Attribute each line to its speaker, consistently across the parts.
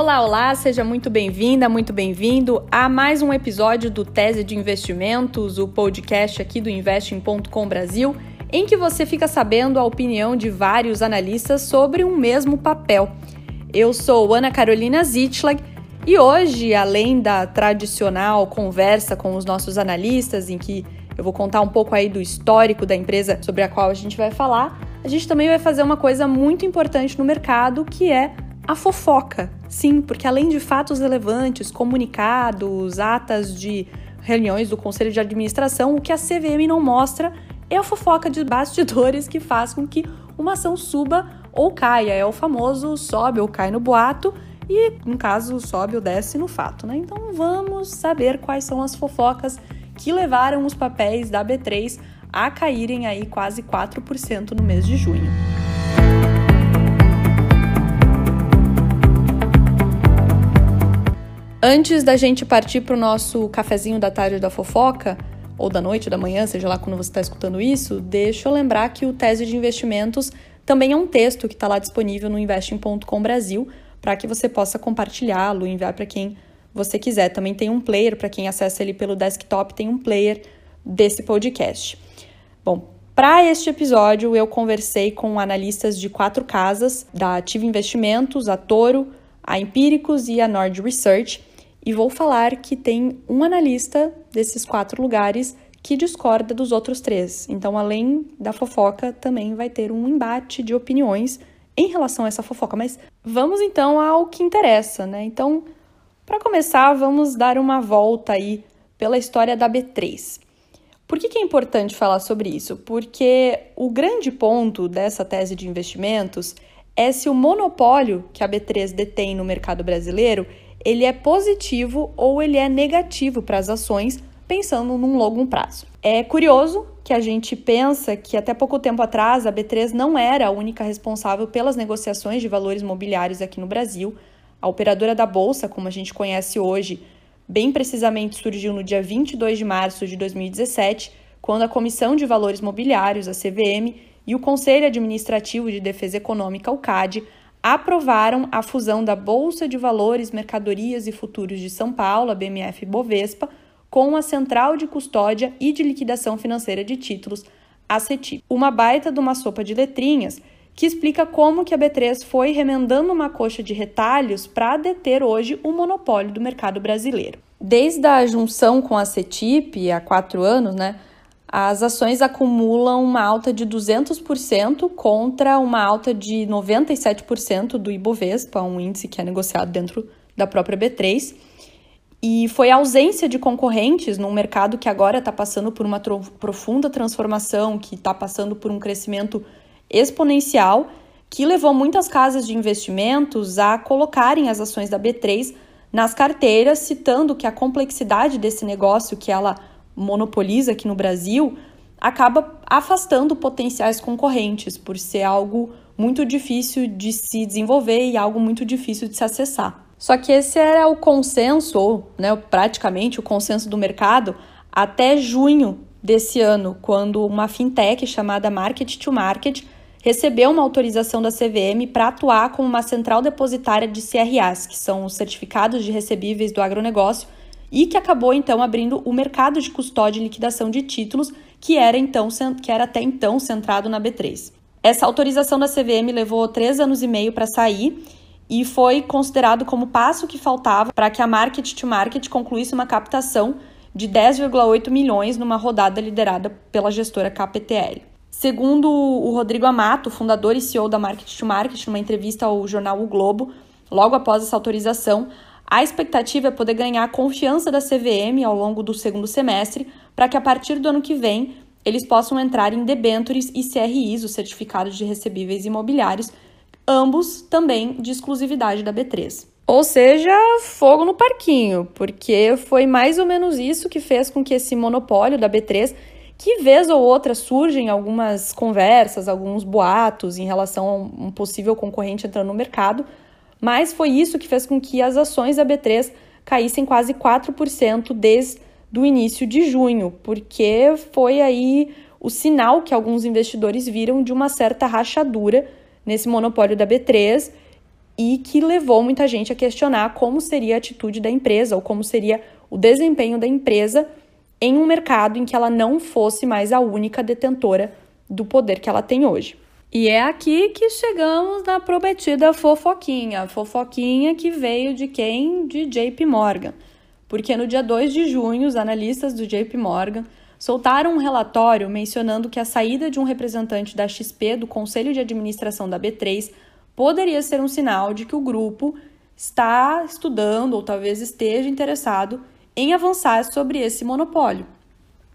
Speaker 1: Olá, olá, seja muito bem-vinda, muito bem-vindo a mais um episódio do Tese de Investimentos, o podcast aqui do Investing.com Brasil, em que você fica sabendo a opinião de vários analistas sobre um mesmo papel. Eu sou Ana Carolina Zitlag e hoje, além da tradicional conversa com os nossos analistas, em que eu vou contar um pouco aí do histórico da empresa sobre a qual a gente vai falar, a gente também vai fazer uma coisa muito importante no mercado, que é a fofoca. Sim, porque além de fatos relevantes, comunicados, atas de reuniões do conselho de administração, o que a CVM não mostra é a fofoca de bastidores que faz com que uma ação suba ou caia. É o famoso sobe ou cai no boato e, no caso, sobe ou desce no fato, né? Então vamos saber quais são as fofocas que levaram os papéis da B3 a caírem aí quase 4% no mês de junho. Antes da gente partir para o nosso cafezinho da tarde da fofoca, ou da noite, da manhã, seja lá quando você está escutando isso, deixa eu lembrar que o Tese de Investimentos também é um texto que está lá disponível no investing.com Brasil para que você possa compartilhá-lo, enviar para quem você quiser. Também tem um player, para quem acessa ele pelo desktop, tem um player desse podcast. Bom, para este episódio eu conversei com analistas de quatro casas, da Ativa Investimentos, a Toro, a Empíricos e a Nord Research, e vou falar que tem um analista desses quatro lugares que discorda dos outros três. Então, além da fofoca, também vai ter um embate de opiniões em relação a essa fofoca. Mas vamos então ao que interessa, né? Então, para começar, vamos dar uma volta aí pela história da B3. Por que, que, é importante falar sobre isso? Porque o grande ponto dessa tese de investimentos é se o monopólio que a B3 detém no mercado brasileiro ele é positivo ou ele é negativo para as ações, pensando num longo prazo. É curioso que a gente pensa que até pouco tempo atrás a B3 não era a única responsável pelas negociações de valores mobiliários aqui no Brasil. A operadora da bolsa, como a gente conhece hoje, bem precisamente surgiu no dia 22 de março de 2017, quando a Comissão de Valores Mobiliários, a CVM, e o Conselho Administrativo de Defesa Econômica, o CAD, aprovaram a fusão da Bolsa de Valores, Mercadorias e Futuros de São Paulo, a BMF Bovespa, com a Central de Custódia e de Liquidação Financeira de Títulos, a CETIP. Uma baita de uma sopa de letrinhas que explica como que a B3 foi remendando uma coxa de retalhos para deter hoje o monopólio do mercado brasileiro. Desde a junção com a CETIP, há quatro anos, né, as ações acumulam uma alta de 200% contra uma alta de 97% do Ibovespa, um índice que é negociado dentro da própria B3. E foi a ausência de concorrentes num mercado que agora está passando por uma profunda transformação, que está passando por um crescimento exponencial, que levou muitas casas de investimentos a colocarem as ações da B3 nas carteiras, citando que a complexidade desse negócio que ela monopoliza aqui no Brasil, acaba afastando potenciais concorrentes, por ser algo muito difícil de se desenvolver e algo muito difícil de se acessar. Só que esse era o consenso, ou né, praticamente o consenso do mercado, até junho desse ano, quando uma fintech chamada Market to Market recebeu uma autorização da CVM para atuar como uma central depositária de CRAs, que são os certificados de recebíveis do agronegócio, e que acabou então abrindo o mercado de custódia e liquidação de títulos, que era, então, que era até então centrado na B3. Essa autorização da CVM levou três anos e meio para sair e foi considerado como passo que faltava para que a Market to Market concluísse uma captação de 10,8 milhões numa rodada liderada pela gestora KPTL. Segundo o Rodrigo Amato, fundador e CEO da Market to Market, numa entrevista ao jornal O Globo, logo após essa autorização, a expectativa é poder ganhar a confiança da CVM ao longo do segundo semestre, para que a partir do ano que vem eles possam entrar em debentures e CRIs, os certificados de recebíveis imobiliários, ambos também de exclusividade da B3. Ou seja, fogo no parquinho, porque foi mais ou menos isso que fez com que esse monopólio da B3, que vez ou outra surgem algumas conversas, alguns boatos em relação a um possível concorrente entrando no mercado, mas foi isso que fez com que as ações da B3 caíssem quase 4% desde o início de junho, porque foi aí o sinal que alguns investidores viram de uma certa rachadura nesse monopólio da B3 e que levou muita gente a questionar como seria a atitude da empresa ou como seria o desempenho da empresa em um mercado em que ela não fosse mais a única detentora do poder que ela tem hoje. E é aqui que chegamos na prometida fofoquinha, fofoquinha que veio de quem? De JP Morgan. Porque no dia 2 de junho, os analistas do JP Morgan soltaram um relatório mencionando que a saída de um representante da XP do conselho de administração da B3 poderia ser um sinal de que o grupo está estudando ou talvez esteja interessado em avançar sobre esse monopólio.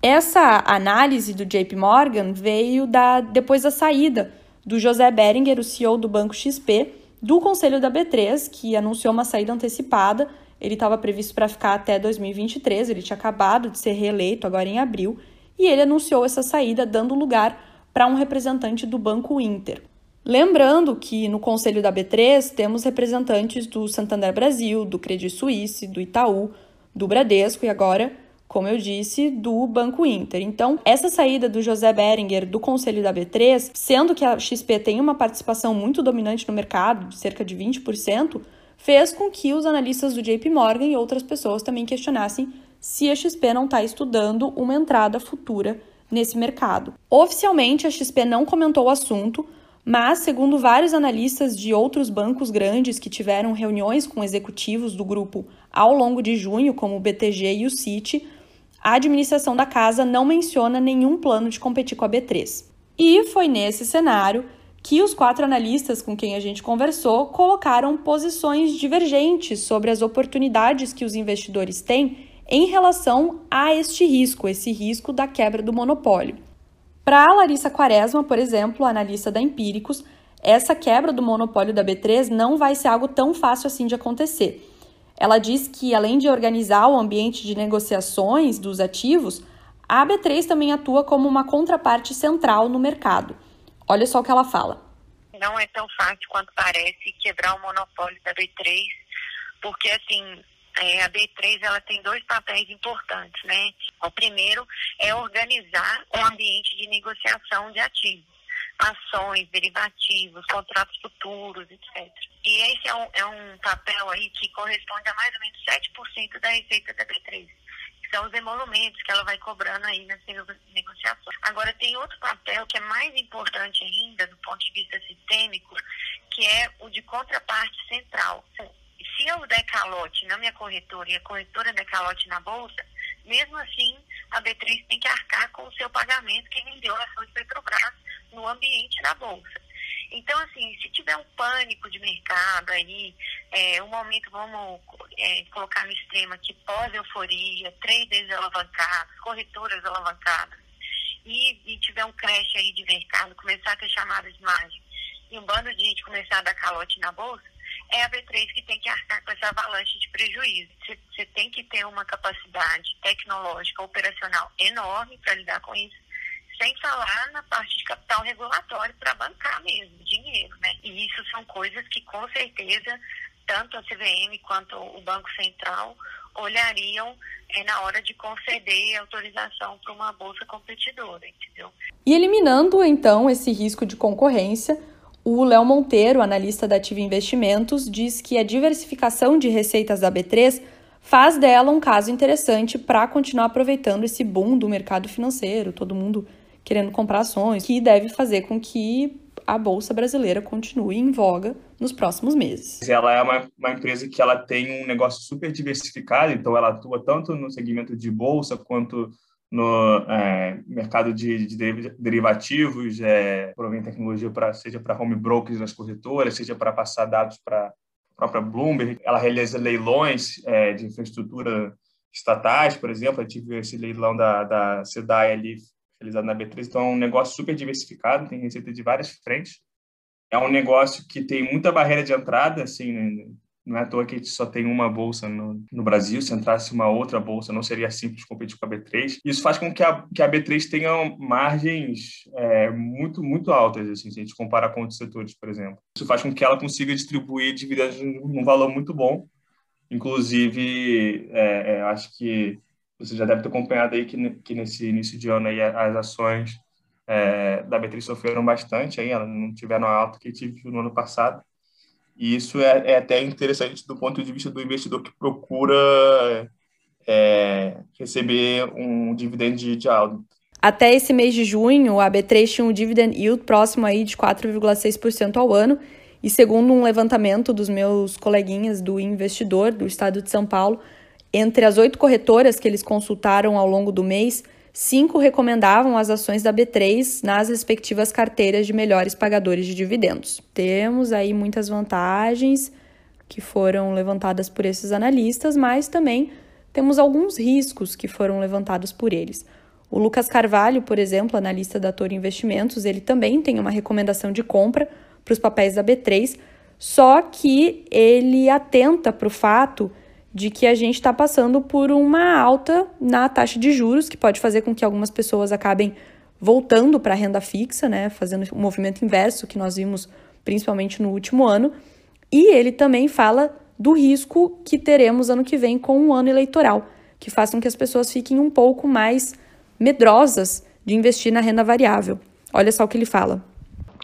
Speaker 1: Essa análise do JP Morgan veio da, depois da saída do José Beringer, o CEO do Banco XP, do conselho da B3, que anunciou uma saída antecipada. Ele estava previsto para ficar até 2023, ele tinha acabado de ser reeleito agora em abril, e ele anunciou essa saída, dando lugar para um representante do Banco Inter. Lembrando que no conselho da B3 temos representantes do Santander Brasil, do Credit Suisse, do Itaú, do Bradesco e agora como eu disse, do Banco Inter. Então, essa saída do José Beringer do conselho da B3, sendo que a XP tem uma participação muito dominante no mercado, de cerca de 20%, fez com que os analistas do JP Morgan e outras pessoas também questionassem se a XP não está estudando uma entrada futura nesse mercado. Oficialmente, a XP não comentou o assunto, mas, segundo vários analistas de outros bancos grandes que tiveram reuniões com executivos do grupo ao longo de junho, como o BTG e o Citi, a administração da casa não menciona nenhum plano de competir com a B3. E foi nesse cenário que os quatro analistas com quem a gente conversou colocaram posições divergentes sobre as oportunidades que os investidores têm em relação a este risco, esse risco da quebra do monopólio. Para a Larissa Quaresma, por exemplo, analista da Empíricos, essa quebra do monopólio da B3 não vai ser algo tão fácil assim de acontecer. Ela diz que, além de organizar o ambiente de negociações dos ativos, a AB3 também atua como uma contraparte central no mercado. Olha só o que ela fala.
Speaker 2: Não é tão fácil quanto parece quebrar o monopólio da B3, porque assim é, a B3 ela tem dois papéis importantes, né? O primeiro é organizar o ambiente de negociação de ativos ações, derivativos, contratos futuros, etc. E esse é um, é um papel aí que corresponde a mais ou menos 7% da receita da B3 que são os emolumentos que ela vai cobrando aí nas negociações. Agora, tem outro papel que é mais importante ainda, do ponto de vista sistêmico, que é o de contraparte central. Se eu der calote na minha corretora e a corretora der calote na bolsa, mesmo assim, a B3 tem que arcar com o seu pagamento que vendeu a ação de Petrobras no ambiente da bolsa. Então, assim, se tiver um pânico de mercado aí, é, um momento, vamos é, colocar no extremo aqui, pós-euforia, traders alavancados, corretoras alavancadas, e, e tiver um crash aí de mercado, começar a ter chamadas de margem, e um bando de gente começar a dar calote na bolsa, é a B3 que tem que arcar com essa avalanche de prejuízo. Você tem que ter uma capacidade tecnológica, operacional enorme para lidar com isso sem falar na parte de capital regulatório para bancar mesmo, dinheiro, né? E isso são coisas que com certeza tanto a CVM quanto o Banco Central olhariam é, na hora de conceder autorização para uma bolsa competidora, entendeu?
Speaker 1: E eliminando então esse risco de concorrência, o Léo Monteiro, analista da Ativa Investimentos, diz que a diversificação de receitas da B3 faz dela um caso interessante para continuar aproveitando esse boom do mercado financeiro, todo mundo querendo comprar ações, que deve fazer com que a bolsa brasileira continue em voga nos próximos meses.
Speaker 3: Ela é uma, uma, empresa que ela tem um negócio super diversificado, então ela atua tanto no segmento de bolsa quanto no é, mercado de, de derivativos, é, provém tecnologia para seja para home brokers nas corretoras, seja para passar dados para a própria Bloomberg. Ela realiza leilões é, de infraestrutura estatais, por exemplo, eu tive esse leilão da, da SEDAI ali realizado na B3. Então, é um negócio super diversificado, tem receita de várias frentes. É um negócio que tem muita barreira de entrada, assim, né? não é à toa que a gente só tem uma bolsa no, no, Brasil. Se entrasse uma outra bolsa, não seria simples competir com a B3. Isso faz com que a, que a B3 tenha margens é, muito, muito altas, assim, se a gente comparar com outros setores, por exemplo. Isso faz com que ela consiga distribuir dividendos num valor muito bom. Inclusive, é, é, acho que você já deve ter acompanhado aí que, que nesse início de ano aí as ações é, da B3 sofreram bastante, aí, elas não tiveram a alta que tive no ano passado. E isso é, é até interessante do ponto de vista do investidor que procura é, receber um dividendo de, de.
Speaker 1: Até esse mês de junho, a B3 tinha um dividend yield próximo aí de 4,6% ao ano, e segundo um levantamento dos meus coleguinhas do investidor do estado de São Paulo, entre as oito corretoras que eles consultaram ao longo do mês, cinco recomendavam as ações da B3 nas respectivas carteiras de melhores pagadores de dividendos. Temos aí muitas vantagens que foram levantadas por esses analistas, mas também temos alguns riscos que foram levantados por eles. O Lucas Carvalho, por exemplo, analista da Toro Investimentos, ele também tem uma recomendação de compra para os papéis da B3, só que ele atenta para o fato de que a gente está passando por uma alta na taxa de juros, que pode fazer com que algumas pessoas acabem voltando para a renda fixa, né, fazendo o um movimento inverso que nós vimos principalmente no último ano. E ele também fala do risco que teremos ano que vem com um ano eleitoral, que façam que as pessoas fiquem um pouco mais medrosas de investir na renda variável. Olha só o que ele fala.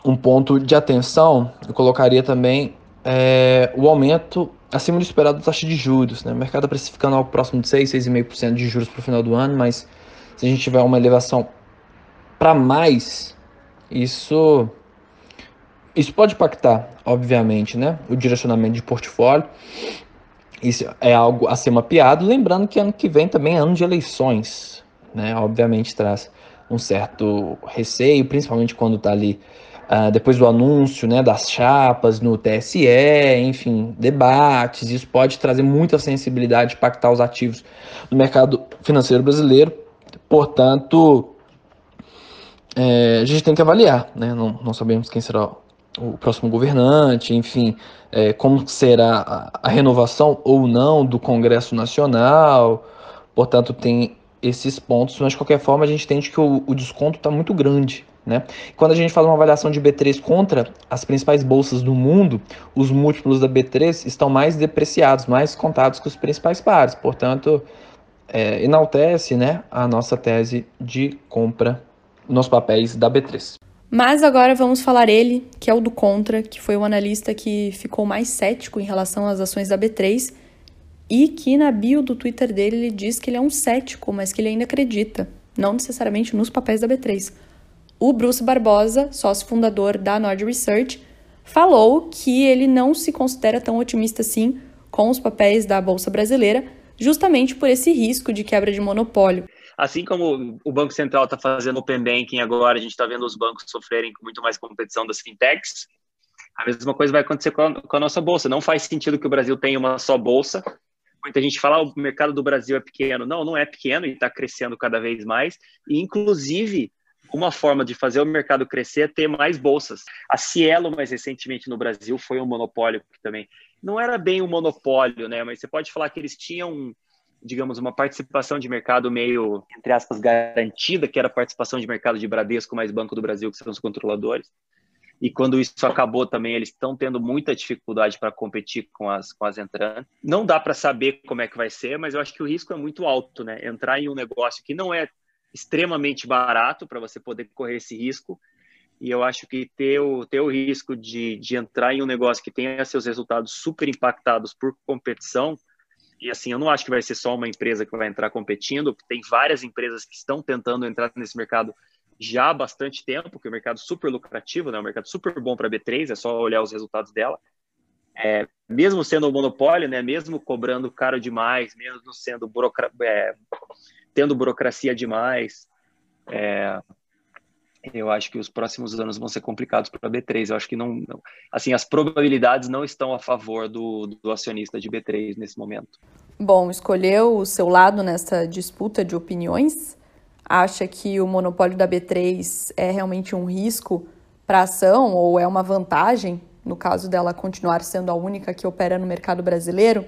Speaker 4: Um ponto de atenção, eu colocaria também é, o aumento acima do esperado da taxa de juros. Né? O mercado está precificando algo próximo de 6, 6,5% de juros para o final do ano, mas se a gente tiver uma elevação para mais, isso isso pode impactar, obviamente, né, o direcionamento de portfólio. Isso é algo a ser mapeado, lembrando que ano que vem também é ano de eleições, né? Obviamente traz um certo receio, principalmente quando está ali uh, depois do anúncio, né, das chapas no TSE, enfim, debates. Isso pode trazer muita sensibilidade, impactar os ativos no mercado financeiro brasileiro. Portanto, é, a gente tem que avaliar, né? Não, não sabemos quem será o próximo governante, enfim, é, como será a, a, renovação ou não do Congresso Nacional. Portanto, tem esses pontos, mas de qualquer forma a gente entende que o, o desconto está muito grande. Né? Quando a gente faz uma avaliação de B3 contra as principais bolsas do mundo, os múltiplos da B3 estão mais depreciados, mais contados que os principais pares. Portanto, é, enaltece né, a nossa tese de compra nos papéis da B3.
Speaker 1: Mas agora vamos falar ele, que é o do contra, que foi o analista que ficou mais cético em relação às ações da B3 e que na bio do Twitter dele ele diz que ele é um cético, mas que ele ainda acredita, não necessariamente nos papéis da B3. O Bruce Barbosa, sócio fundador da Nord Research, falou que ele não se considera tão otimista assim com os papéis da Bolsa Brasileira, justamente por esse risco de quebra de monopólio.
Speaker 5: Assim como o Banco Central está fazendo Open Banking agora, a gente está vendo os bancos sofrerem com muito mais competição das fintechs, a mesma coisa vai acontecer com a, com a, nossa bolsa. Não faz sentido que o Brasil tenha uma só bolsa. Muita gente fala, ah, o mercado do Brasil é pequeno. Não, não é pequeno e está crescendo cada vez mais. E, inclusive, uma forma de fazer o mercado crescer é ter mais bolsas. A Cielo, mais recentemente no Brasil, foi um monopólio também. Não era bem um monopólio, né? Mas você pode falar que eles tinham digamos, uma participação de mercado meio, entre aspas, garantida, que era a participação de mercado de Bradesco mais Banco do Brasil, que são os controladores. E quando isso acabou também, eles estão tendo muita dificuldade para competir com as, com as entrantes. Não dá para saber como é que vai ser, mas eu acho que o risco é muito alto, né? Entrar em um negócio que não é extremamente barato para você poder correr esse risco. E eu acho que ter o, ter o risco de, de entrar em um negócio que tenha seus resultados super impactados por competição, e assim, eu não acho que vai ser só uma empresa que vai entrar competindo, tem várias empresas que estão tentando entrar nesse mercado já há bastante tempo, que é um mercado super lucrativo, né? um mercado super bom para a B3, é só olhar os resultados dela. É, mesmo sendo um monopólio, né? mesmo cobrando caro demais, mesmo sendo burocra é, tendo burocracia demais, é, eu acho que os próximos anos vão ser complicados para a B3. Eu acho que não, não, assim, as probabilidades não estão a favor do, do acionista de B3 nesse momento.
Speaker 1: Bom, escolheu o seu lado nessa disputa de opiniões? Acha que o monopólio da B3 é realmente um risco para a ação ou é uma vantagem no caso dela continuar sendo a única que opera no mercado brasileiro?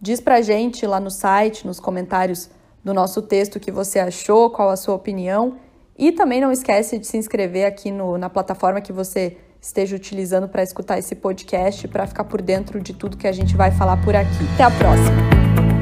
Speaker 1: Diz para gente lá no site, nos comentários do nosso texto o que você achou, qual a sua opinião e também não esquece de se inscrever aqui no, na plataforma que você esteja utilizando para escutar esse podcast, para ficar por dentro de tudo que a gente vai falar por aqui. Até a próxima!